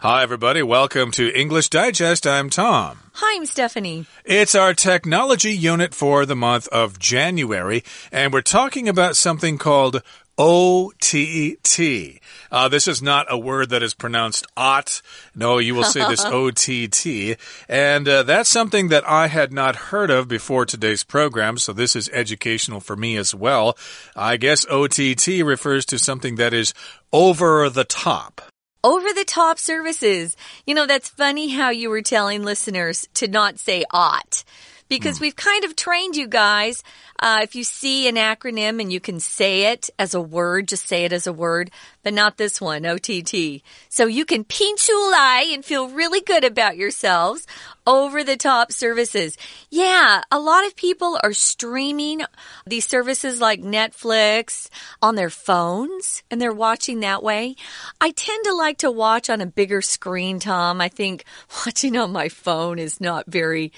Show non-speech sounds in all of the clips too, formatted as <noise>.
Hi, everybody. Welcome to English Digest. I'm Tom. Hi, I'm Stephanie. It's our technology unit for the month of January, and we're talking about something called OTT. Uh, this is not a word that is pronounced OT. No, you will say this <laughs> OTT. And uh, that's something that I had not heard of before today's program, so this is educational for me as well. I guess OTT refers to something that is over the top over the top services. You know, that's funny how you were telling listeners to not say ought because mm. we've kind of trained you guys. Uh, if you see an acronym and you can say it as a word, just say it as a word, but not this one, OTT. So you can pinch lie and feel really good about yourselves. Over the top services. Yeah, a lot of people are streaming these services like Netflix on their phones and they're watching that way. I tend to like to watch on a bigger screen, Tom. I think <laughs> watching on my phone is not very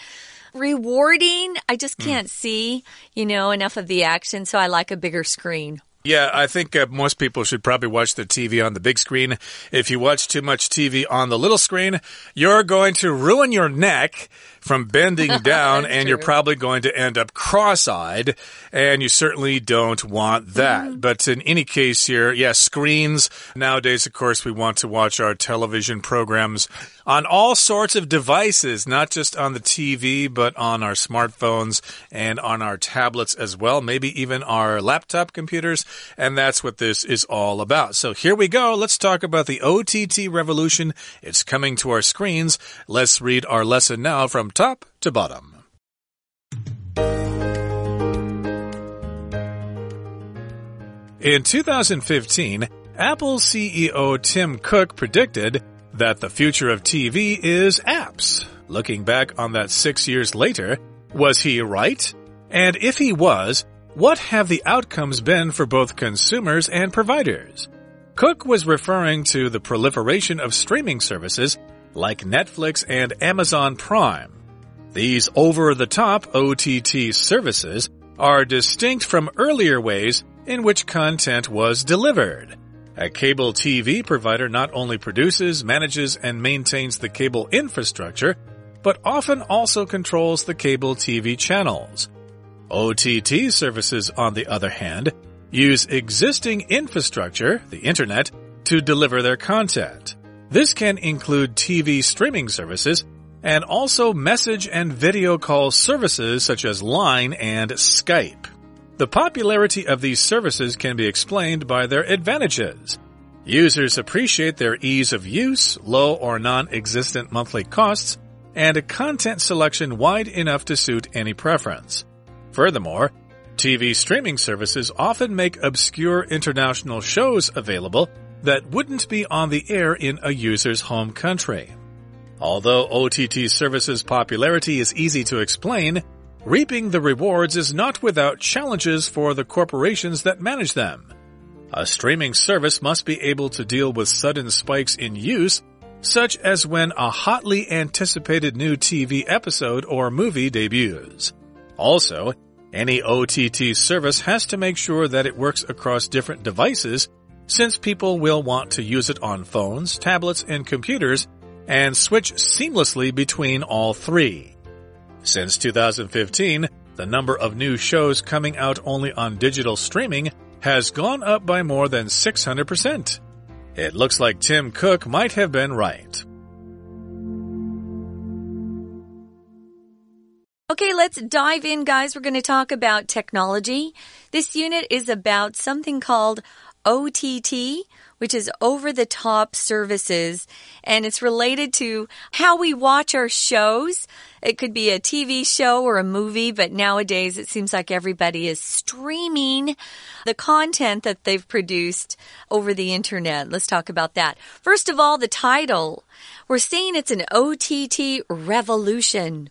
rewarding. I just hmm. can't mm. see, you know, enough of the action, so I like a bigger screen. Yeah, I think uh, most people should probably watch the TV on the big screen. If you watch too much TV on the little screen, you're going to ruin your neck from bending <laughs> down, and you're probably going to end up cross eyed, and you certainly don't want that. Mm -hmm. But in any case, here, yes, yeah, screens. Nowadays, of course, we want to watch our television programs on all sorts of devices, not just on the TV, but on our smartphones and on our tablets as well, maybe even our laptop computers. And that's what this is all about. So here we go. Let's talk about the OTT revolution. It's coming to our screens. Let's read our lesson now from top to bottom. In 2015, Apple CEO Tim Cook predicted that the future of TV is apps. Looking back on that six years later, was he right? And if he was, what have the outcomes been for both consumers and providers? Cook was referring to the proliferation of streaming services like Netflix and Amazon Prime. These over-the-top OTT services are distinct from earlier ways in which content was delivered. A cable TV provider not only produces, manages, and maintains the cable infrastructure, but often also controls the cable TV channels. OTT services, on the other hand, use existing infrastructure, the internet, to deliver their content. This can include TV streaming services and also message and video call services such as Line and Skype. The popularity of these services can be explained by their advantages. Users appreciate their ease of use, low or non-existent monthly costs, and a content selection wide enough to suit any preference. Furthermore, TV streaming services often make obscure international shows available that wouldn't be on the air in a user's home country. Although OTT services' popularity is easy to explain, reaping the rewards is not without challenges for the corporations that manage them. A streaming service must be able to deal with sudden spikes in use, such as when a hotly anticipated new TV episode or movie debuts. Also, any OTT service has to make sure that it works across different devices since people will want to use it on phones, tablets, and computers and switch seamlessly between all three. Since 2015, the number of new shows coming out only on digital streaming has gone up by more than 600%. It looks like Tim Cook might have been right. Okay, let's dive in, guys. We're going to talk about technology. This unit is about something called OTT, which is over the top services, and it's related to how we watch our shows. It could be a TV show or a movie, but nowadays it seems like everybody is streaming the content that they've produced over the internet. Let's talk about that. First of all, the title. We're saying it's an OTT revolution.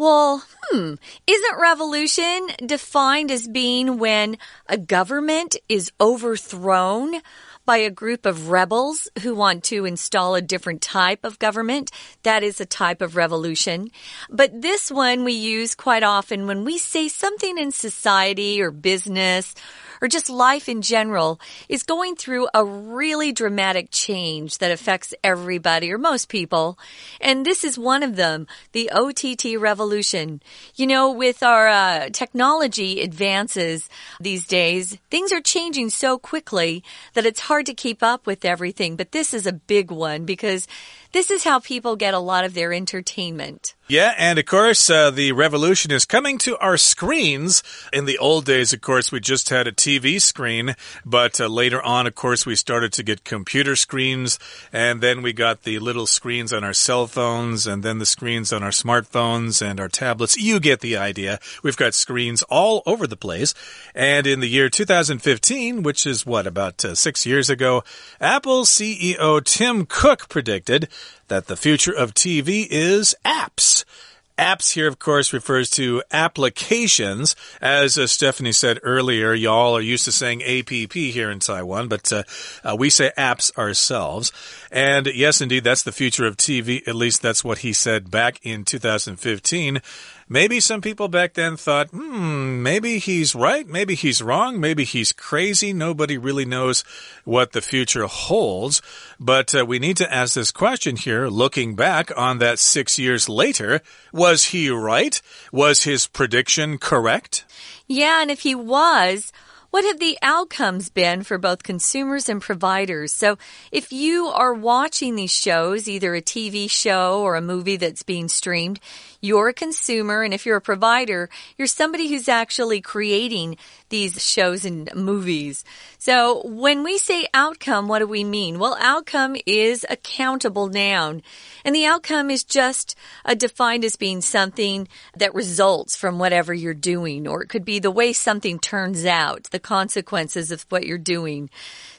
Well, hmm, isn't revolution defined as being when a government is overthrown by a group of rebels who want to install a different type of government. That is a type of revolution. But this one we use quite often when we say something in society or business or just life in general is going through a really dramatic change that affects everybody or most people. And this is one of them, the OTT revolution. You know, with our uh, technology advances these days, things are changing so quickly that it's hard to keep up with everything. But this is a big one because this is how people get a lot of their entertainment. Yeah, and of course, uh, the revolution is coming to our screens. In the old days, of course, we just had a TV screen, but uh, later on, of course, we started to get computer screens, and then we got the little screens on our cell phones, and then the screens on our smartphones and our tablets. You get the idea. We've got screens all over the place. And in the year 2015, which is what, about uh, six years ago, Apple CEO Tim Cook predicted that the future of TV is apps. Apps here, of course, refers to applications. As uh, Stephanie said earlier, y'all are used to saying APP here in Taiwan, but uh, uh, we say apps ourselves. And yes, indeed, that's the future of TV. At least that's what he said back in 2015. Maybe some people back then thought, hmm, maybe he's right, maybe he's wrong, maybe he's crazy. Nobody really knows what the future holds. But uh, we need to ask this question here, looking back on that six years later. Was he right? Was his prediction correct? Yeah, and if he was, what have the outcomes been for both consumers and providers? So, if you are watching these shows, either a TV show or a movie that's being streamed, you're a consumer. And if you're a provider, you're somebody who's actually creating these shows and movies. So, when we say outcome, what do we mean? Well, outcome is a countable noun. And the outcome is just uh, defined as being something that results from whatever you're doing, or it could be the way something turns out, the consequences of what you're doing.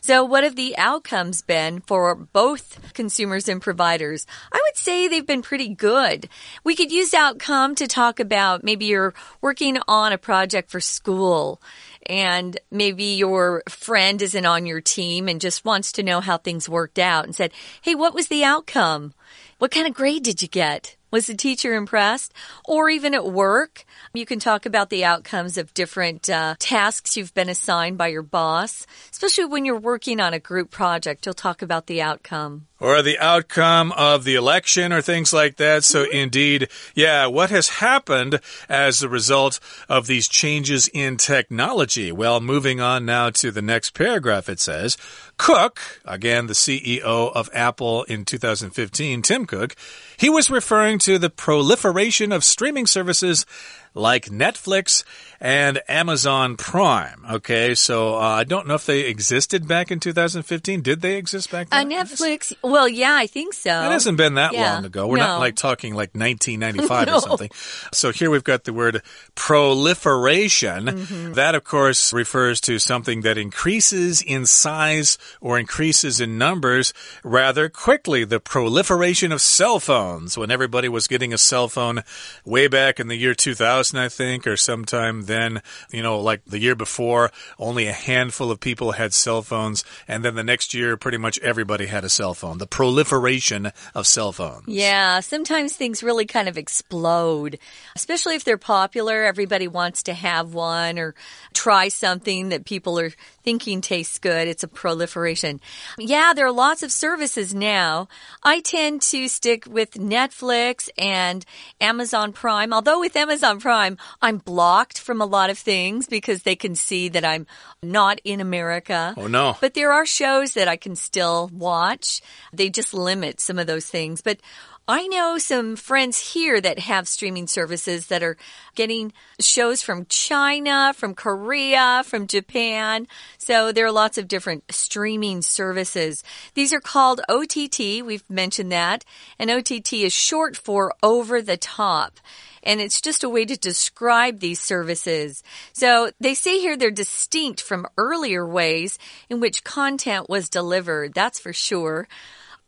So, what have the outcomes been for both consumers and providers? I would say they've been pretty good. We could use outcome to talk about maybe you're working on a project for school and maybe your friend isn't on your team and just wants to know how things worked out and said, Hey, what was the outcome? What kind of grade did you get? Was the teacher impressed? Or even at work, you can talk about the outcomes of different uh, tasks you've been assigned by your boss. Especially when you're working on a group project, you'll talk about the outcome. Or the outcome of the election or things like that. So, mm -hmm. indeed, yeah, what has happened as a result of these changes in technology? Well, moving on now to the next paragraph, it says Cook, again, the CEO of Apple in 2015, Tim Cook, he was referring to the proliferation of streaming services like Netflix and Amazon Prime. Okay, so uh, I don't know if they existed back in 2015. Did they exist back then? Uh, Netflix, well, yeah, I think so. It hasn't been that yeah. long ago. We're no. not like talking like 1995 <laughs> no. or something. So here we've got the word proliferation. Mm -hmm. That, of course, refers to something that increases in size or increases in numbers rather quickly. The proliferation of cell phones, when everybody was getting a cell phone way back in the year 2000, I think, or sometime then, you know, like the year before, only a handful of people had cell phones. And then the next year, pretty much everybody had a cell phone. The proliferation of cell phones. Yeah, sometimes things really kind of explode, especially if they're popular. Everybody wants to have one or try something that people are thinking tastes good. It's a proliferation. Yeah, there are lots of services now. I tend to stick with Netflix and Amazon Prime, although with Amazon Prime, I'm blocked from a lot of things because they can see that I'm not in America. Oh, no. But there are shows that I can still watch. They just limit some of those things. But I know some friends here that have streaming services that are getting shows from China, from Korea, from Japan. So there are lots of different streaming services. These are called OTT. We've mentioned that. And OTT is short for over the top and it's just a way to describe these services. So they say here they're distinct from earlier ways in which content was delivered. That's for sure.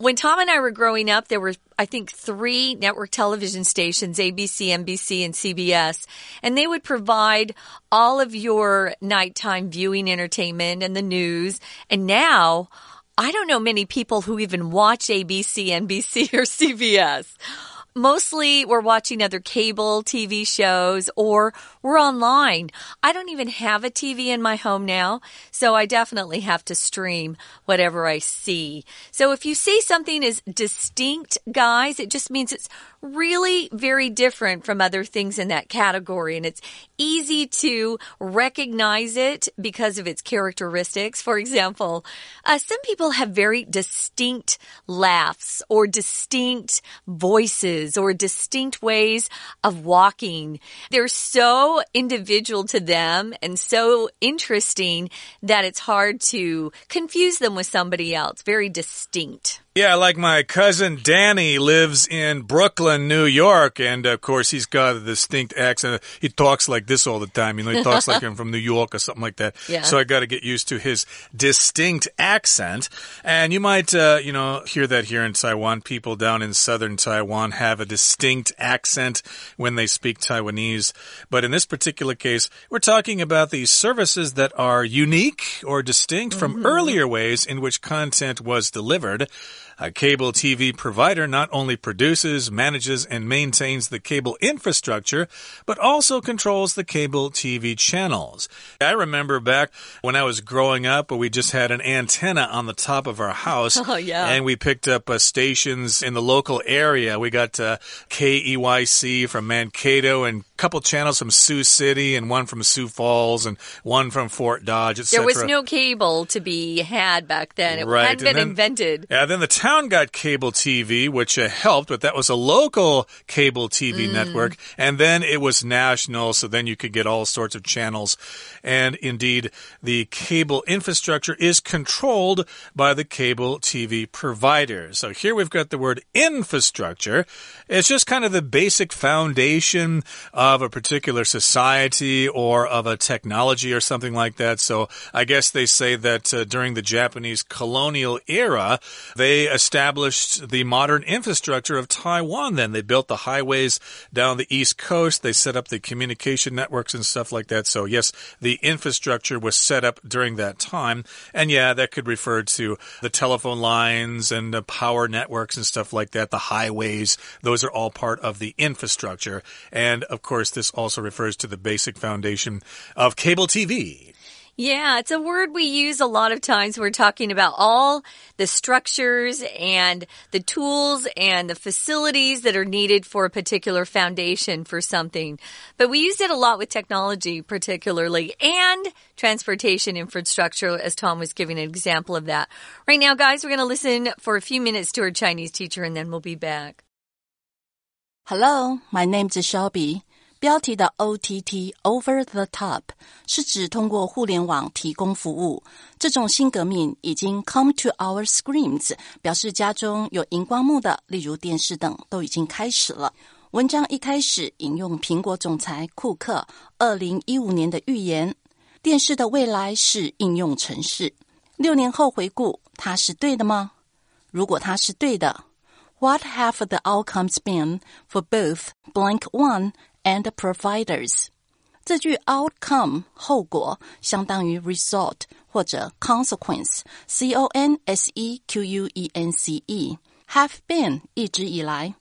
When Tom and I were growing up, there were, I think, three network television stations ABC, NBC, and CBS. And they would provide all of your nighttime viewing entertainment and the news. And now, I don't know many people who even watch ABC, NBC, or CBS. Mostly we're watching other cable TV shows or we're online. I don't even have a TV in my home now, so I definitely have to stream whatever I see. So if you see something is distinct, guys, it just means it's really very different from other things in that category. And it's easy to recognize it because of its characteristics. For example, uh, some people have very distinct laughs or distinct voices or distinct ways of walking. They're so individual to them and so interesting that it's hard to confuse them with somebody else. Very distinct. Yeah, like my cousin Danny lives in Brooklyn, New York, and of course he's got a distinct accent. He talks like this all the time. You know, he talks like I'm <laughs> from New York or something like that. Yeah. So I got to get used to his distinct accent. And you might, uh, you know, hear that here in Taiwan. People down in southern Taiwan have a distinct accent when they speak Taiwanese. But in this particular case, we're talking about these services that are unique or distinct from Mm -hmm. earlier ways in which content was delivered. A cable TV provider not only produces, manages, and maintains the cable infrastructure, but also controls the cable TV channels. I remember back when I was growing up, we just had an antenna on the top of our house. <laughs> Oh, yeah. And we picked up uh, stations in the local area. We got uh, KEYC from Mankato and couple channels from Sioux City and one from Sioux Falls and one from Fort Dodge, etc. There was no cable to be had back then. It Right, hadn't been then- invented. Yeah, then the town got cable TV, which uh, helped, but that was a local cable TV network. And then it was national, so then you could get all sorts of channels. And indeed, the cable infrastructure is controlled by the cable TV provider. So here we've got the word infrastructure. It's just kind of the basic foundation of a particular society or of a technology or something like that. So I guess they say that uh, during the Japanese colonial era, they established the modern infrastructure of Taiwan. Then they built the highways down the east coast. They set up the communication networks and stuff like that. So yes, the infrastructure was set up during that time. And yeah, that could refer to the telephone lines and the power networks and stuff like that, the highways. Those are all part of the infrastructure. And of course, this also refers to the basic foundation of cable TV. Yeah, it's a word we use a lot of times. We're talking about all the structures and the tools and the facilities that are needed for a particular foundation for something. But we use it a lot with technology, particularly, and transportation infrastructure, as Tom was giving an example of that. Right now, guys, we're going to listen for a few minutes to our Chinese teacher and then we'll be back. Hello, my name is Shelby. 标题的 OTT Over the Top 是指通过互联网提供服务。这种新革命已经 come to our screens，表示家中有荧光幕的，例如电视等，都已经开始了。文章一开始引用苹果总裁库克二零一五年的预言：电视的未来是应用程式。六年后回顾，它是对的吗？如果它是对的，What have the outcomes been for both blank one and providers？这句 outcome 后果相当于 result 或者 consequence，c o n s e q u e n c e。have been 一直以来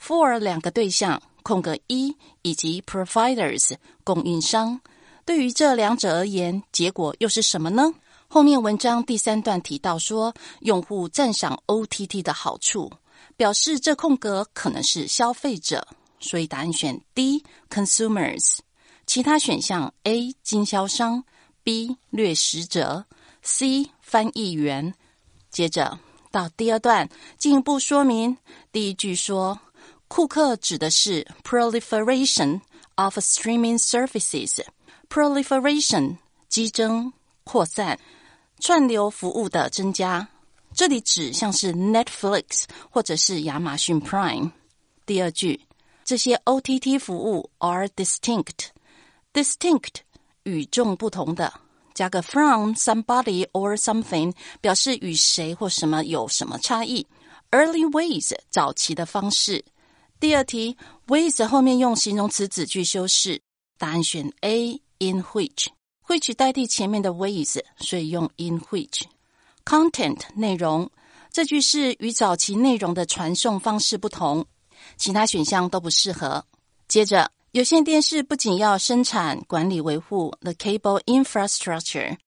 ，for 两个对象空格一以及 providers 供应商。对于这两者而言，结果又是什么呢？后面文章第三段提到说，用户赞赏 OTT 的好处，表示这空格可能是消费者，所以答案选 D consumers。其他选项 A 经销商，B 掠食者，C 翻译员。接着到第二段进一步说明，第一句说，库克指的是 proliferation of streaming services。proliferation 激增、扩散、串流服务的增加，这里指像是 Netflix 或者是亚马逊 Prime。第二句，这些 OTT 服务 are distinct。distinct 与众不同的，加个 from somebody or something 表示与谁或什么有什么差异。Early ways 早期的方式。第二题，ways 后面用形容词子句修饰，答案选 A。In which which 代替前面的 ways，所以用 in which。Content 内容，这句是与早期内容的传送方式不同。其他选项都不适合。接着，有线电视不仅要生产、管理、维护 the cable infrastructure，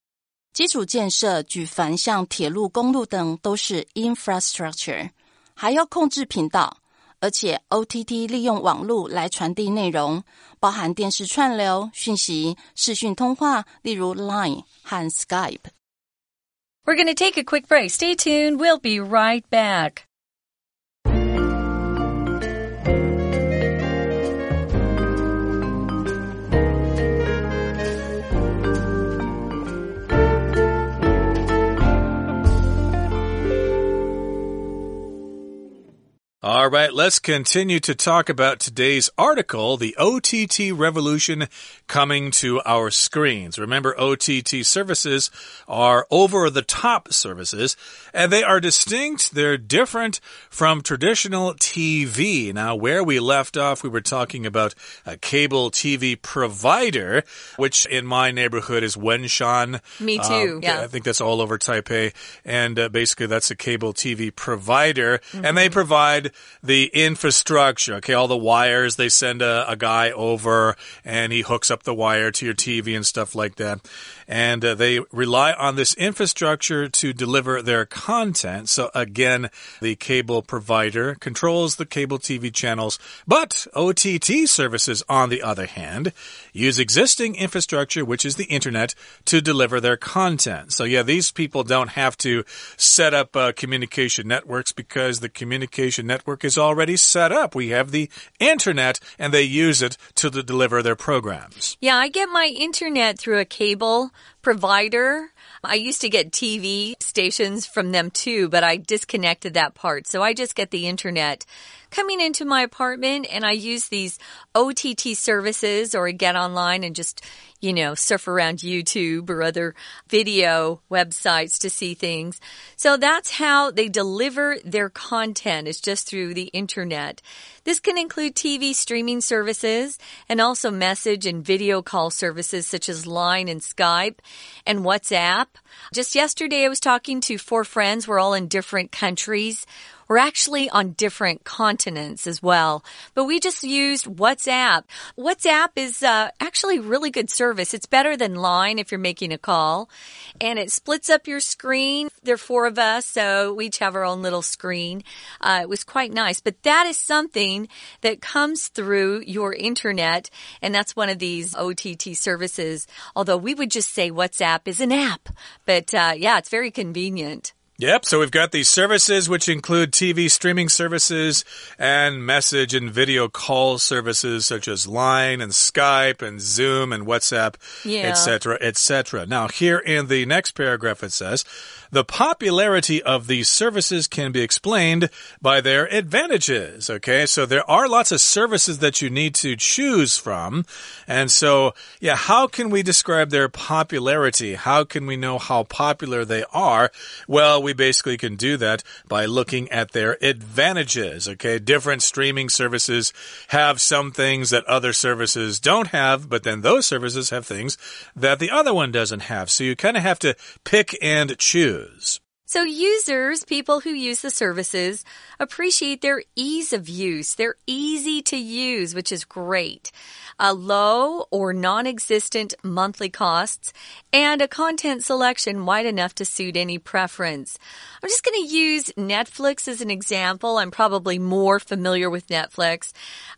基础建设举凡像铁路、公路等都是 infrastructure，还要控制频道。而且，OTT 利用网络来传递内容，包含电视串流、讯息、视讯通话，例如 Line 和 Skype。We're going to take a quick break. Stay tuned. We'll be right back. All right, let's continue to talk about today's article, the OTT revolution coming to our screens. Remember, OTT services are over the top services and they are distinct. They're different from traditional TV. Now, where we left off, we were talking about a cable TV provider, which in my neighborhood is Wenshan. Me too. Um, yeah. I think that's all over Taipei. And uh, basically, that's a cable TV provider. Mm -hmm. And they provide the infrastructure, okay, all the wires, they send a, a, guy over and he hooks up the wire to your TV and stuff like that. And uh, they rely on this infrastructure to deliver their content. So again, the cable provider controls the cable TV channels, but OTT services, on the other hand, use existing infrastructure, which is the internet, to deliver their content. So yeah, these people don't have to set up uh, communication networks because the communication network is already set up. We have the internet and they use it to deliver their programs. Yeah, I get my internet through a cable provider. I used to get TV stations from them too, but I disconnected that part. So I just get the internet coming into my apartment and I use these OTT services or I get online and just, you know, surf around YouTube or other video websites to see things. So that's how they deliver their content is just through the internet. This can include TV streaming services and also message and video call services such as Line and Skype and WhatsApp. Just yesterday I was talking to four friends. We're all in different countries. We're actually on different continents as well, but we just used WhatsApp. WhatsApp is uh, actually really good service. It's better than Line if you're making a call, and it splits up your screen. There are four of us, so we each have our own little screen. Uh, it was quite nice, but that is something that comes through your internet, and that's one of these OTT services. Although we would just say WhatsApp is an app, but uh, yeah, it's very convenient. Yep, so we've got these services which include TV streaming services and message and video call services such as Line and Skype and Zoom and WhatsApp, etc., yeah. etc. Et now, here in the next paragraph it says, the popularity of these services can be explained by their advantages. Okay, so there are lots of services that you need to choose from. And so, yeah, how can we describe their popularity? How can we know how popular they are? Well, we basically can do that by looking at their advantages. Okay, different streaming services have some things that other services don't have, but then those services have things that the other one doesn't have. So you kind of have to pick and choose. So users, people who use the services, appreciate their ease of use. They're easy to use, which is great a low or non-existent monthly costs, and a content selection wide enough to suit any preference. I'm just going to use Netflix as an example. I'm probably more familiar with Netflix.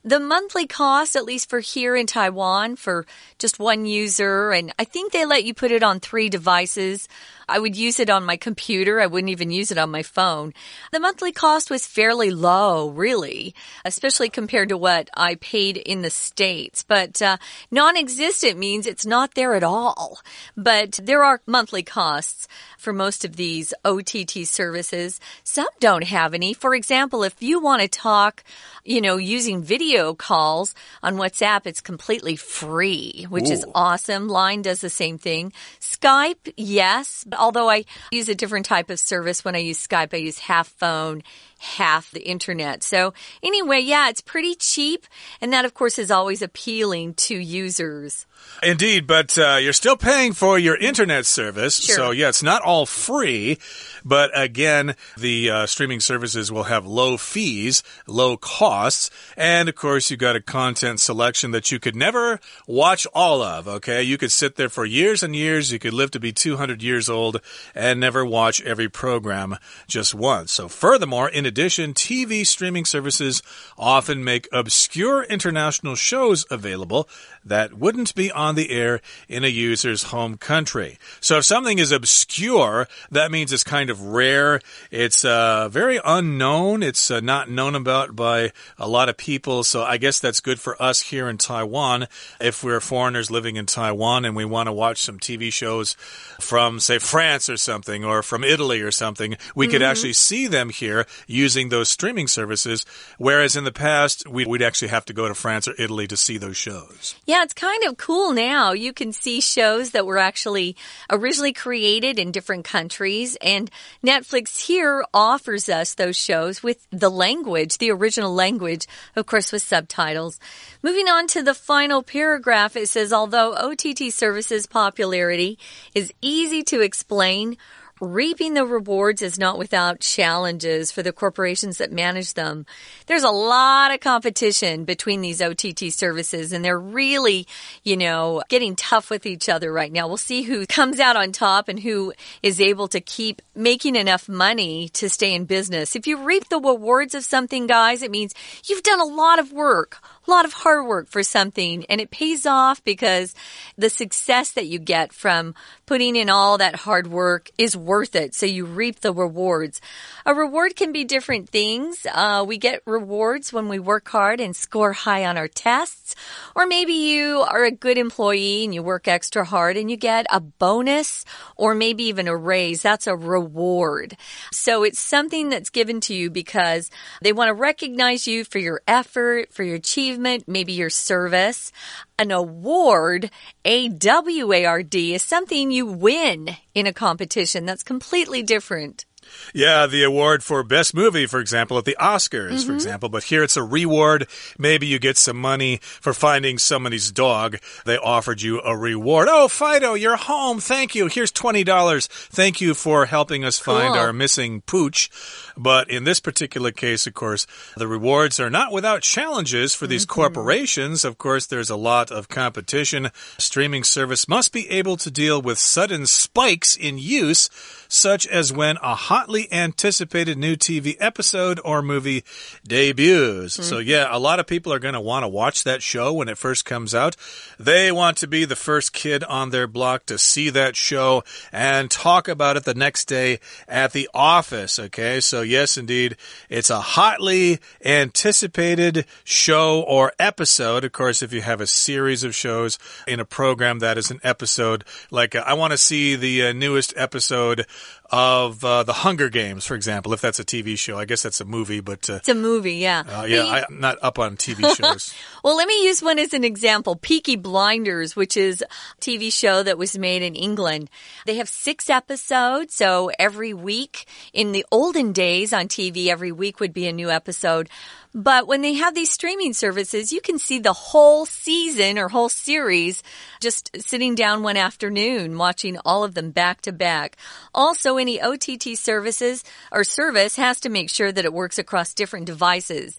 The monthly cost, at least for here in Taiwan, for just one user, and I think they let you put it on three devices. I would use it on my computer. I wouldn't even use it on my phone. The monthly cost was fairly low, really, especially compared to what I paid in the States but uh, non-existent means it's not there at all. But there are monthly costs for most of these OTT services. Some don't have any. For example, if you want to talk, you know, using video calls on WhatsApp, it's completely free, which Ooh. is awesome. Line does the same thing. Skype, yes, although I use a different type of service when I use Skype. I use half phone half the internet. So anyway, yeah, it's pretty cheap. And that, of course, is always appealing to users. Indeed, but uh, you're still paying for your internet service. Sure. So, yeah, it's not all free. But again, the uh, streaming services will have low fees, low costs. And of course, you've got a content selection that you could never watch all of. Okay. You could sit there for years and years. You could live to be 200 years old and never watch every program just once. So, furthermore, in addition, TV streaming services often make obscure international shows available that wouldn't be on the air in a user's home country. So if something is obscure, that means it's kind of rare. It's uh, very unknown. It's uh, not known about by a lot of people. So I guess that's good for us here in Taiwan. If we're foreigners living in Taiwan and we want to watch some TV shows from, say, France or something, or from Italy or something, we could actually see them here using those streaming services. Whereas in the past, we'd, we'd actually have to go to France or Italy to see those shows. Yeah, it's kind of cool now. You can see shows that were actually originally created in different countries, and Netflix here offers us those shows with the language, the original language, of course, with subtitles. Moving on to the final paragraph, it says, although OTT services popularity is easy to explain, reaping the rewards is not without challenges for the corporations that manage them. There's a lot of competition between these OTT services and they're really, you know, getting tough with each other right now. We'll see who comes out on top and who is able to keep making enough money to stay in business. If you reap the rewards of something, guys, it means you've done a lot of work lot of hard work for something and it pays off because the success that you get from putting in all that hard work is worth it. So you reap the rewards. A reward can be different things. Uh, we get rewards when we work hard and score high on our tests. Or maybe you are a good employee and you work extra hard and you get a bonus or maybe even a raise. That's a reward. So it's something that's given to you because they want to recognize you for your effort, for your achievement achievement, maybe your service. An award, A W A R D, is something you win in a competition. That's completely different. Yeah, the award for best movie, for example, at the Oscars, mm -hmm. for mm-hmm. example. But here it's a reward. Maybe you get some money for finding somebody's dog. They offered you a reward. Oh, Fido, you're home. Thank you. Here's $20. Thank you for helping us find cool. our missing pooch. But in this particular case, of course, the rewards are not without challenges for these mm -hmm. corporations. Of course, there's a lot of competition. Streaming service must be able to deal with sudden spikes in use such as when a hotly anticipated new TV episode or movie debuts. Mm. So, yeah, a lot of people are going to want to watch that show when it first comes out. They want to be the first kid on their block to see that show and talk about it the next day at the office. Okay, so yes, indeed, it's a hotly anticipated show or episode. Of course, if you have a series of shows in a program that is an episode, like uh, I want to see the uh, newest episode of uh, the Hunger Games, for example, if that's a TV show. I guess that's a movie, but uh, it's a movie, yeah. Uh, yeah, I, am not up on TV <laughs> shows. well, let me use one as an example. Peaky Blinders, which is a TV show that was made in England. They have six episodes, so every week in the olden days on TV, every week would be a new episode. But when they have these streaming services, you can see the whole season or whole series just sitting down one afternoon watching all of them back to back. Also, any OTT services or service has to make sure that it works across different devices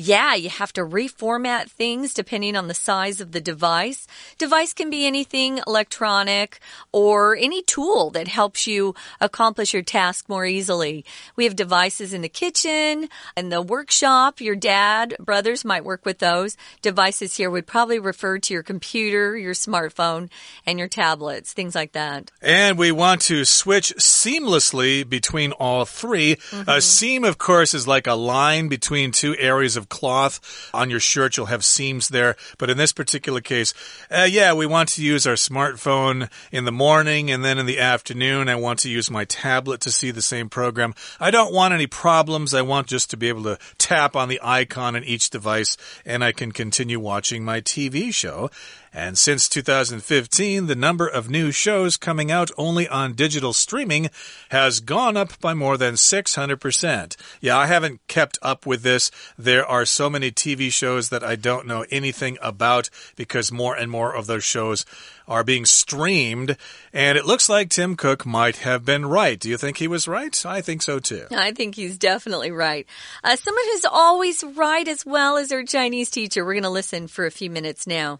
yeah, you have to reformat things depending on the size of the device. Device can be anything electronic or any tool that helps you accomplish your task more easily. We have devices in the kitchen and the workshop. Your dad, brothers might work with those. Devices here would probably refer to your computer, your smartphone, and your tablets, things like that. And we want to switch seamlessly between all 3 mm -hmm. A seam, of course, is like a line between two areas of cloth. On your shirt, you'll have seams there. But in this particular case, uh, yeah, we want to use our smartphone in the morning and then in the afternoon, I want to use my tablet to see the same program. I don't want any problems. I want just to be able to tap on the icon in each device and I can continue watching my TV show. And since 2015, the number of new shows coming out only on digital streaming has gone up by more than 600%. Yeah, I haven't kept up with this. There are so many TV shows that I don't know anything about because more and more of those shows are being streamed. And it looks like Tim Cook might have been right. Do you think he was right? I think so too. I think he's definitely right. Uh, someone who's always right as well as our Chinese teacher. We're going to listen for a few minutes now.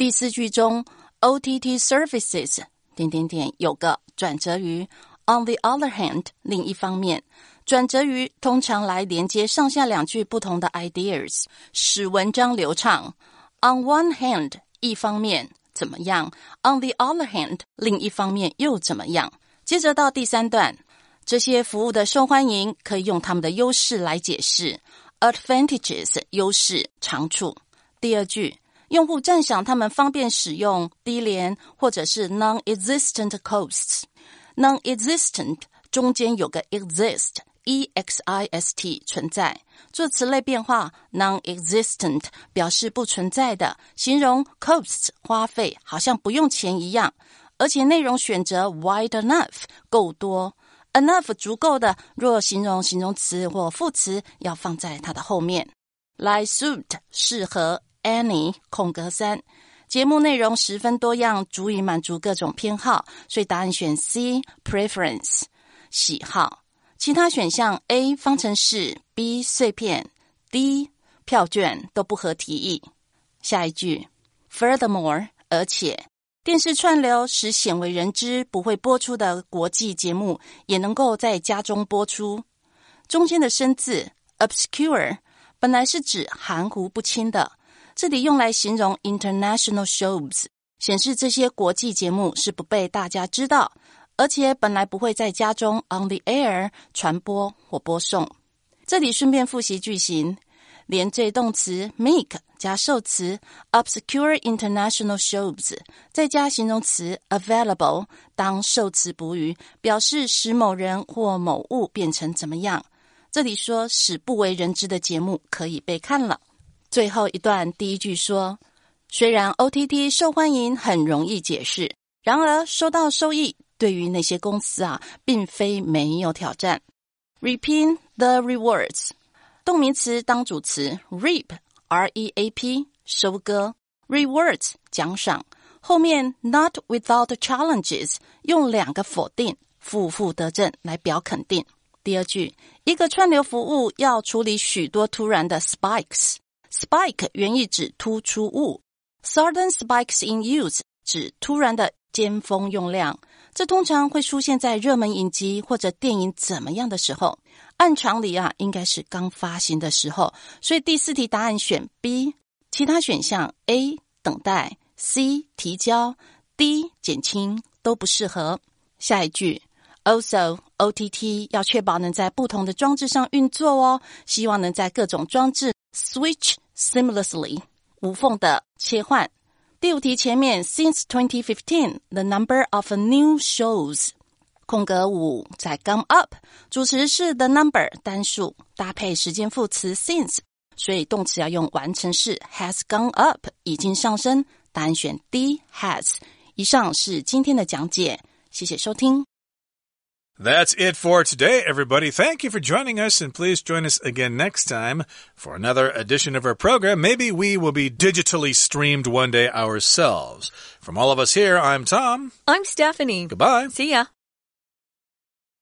第四句中，OTT services 点点点有个转折语，on the other hand 另一方面，转折语通常来连接上下两句不同的 ideas，使文章流畅。On one hand 一方面怎么样，on the other hand 另一方面又怎么样？接着到第三段，这些服务的受欢迎可以用他们的优势来解释，advantages 优势长处。第二句。用户赞赏他们方便使用、低廉或者是 non-existent costs。non-existent 中间有个 exist，e x i s t 存在。做词类变化，non-existent 表示不存在的，形容 costs 花费好像不用钱一样。而且内容选择 wide enough 够多，enough 足够的。若形容形容词或副词要放在它的后面。lie suit 适合。Annie 空格三，节目内容十分多样，足以满足各种偏好，所以答案选 C preference 喜好。其他选项 A 方程式、B 碎片、D 票券都不合题意。下一句，Furthermore，而且电视串流使鲜为人知、不会播出的国际节目也能够在家中播出。中间的生字 obscure 本来是指含糊不清的。这里用来形容 international shows，显示这些国际节目是不被大家知道，而且本来不会在家中 on the air 传播或播送。这里顺便复习句型，连缀动词 make 加受词 obscure international shows，再加形容词 available 当受词补语，表示使某人或某物变成怎么样。这里说使不为人知的节目可以被看了。最后一段第一句说：“虽然 OTT 受欢迎，很容易解释，然而收到收益对于那些公司啊，并非没有挑战。” Reaping the rewards，动名词当主词，reap，r e a p，收割，rewards 奖赏，后面 not without challenges 用两个否定，负负得正来表肯定。第二句，一个串流服务要处理许多突然的 spikes。Spike 原意指突出物，sudden spikes in use 指突然的尖峰用量。这通常会出现在热门影集或者电影怎么样的时候？按常理啊，应该是刚发行的时候。所以第四题答案选 B，其他选项 A 等待，C 提交，D 减轻都不适合。下一句，Also OTT 要确保能在不同的装置上运作哦，希望能在各种装置。Switch seamlessly，无缝的切换。第五题前面，Since 2015，the number of new shows，空格五在 gone up，主词是 the number 单数，搭配时间副词 since，所以动词要用完成式 has gone up，已经上升。答案选 D has。以上是今天的讲解，谢谢收听。That's it for today, everybody. Thank you for joining us, and please join us again next time for another edition of our program. Maybe we will be digitally streamed one day ourselves. From all of us here, I'm Tom. I'm Stephanie. Goodbye. See ya.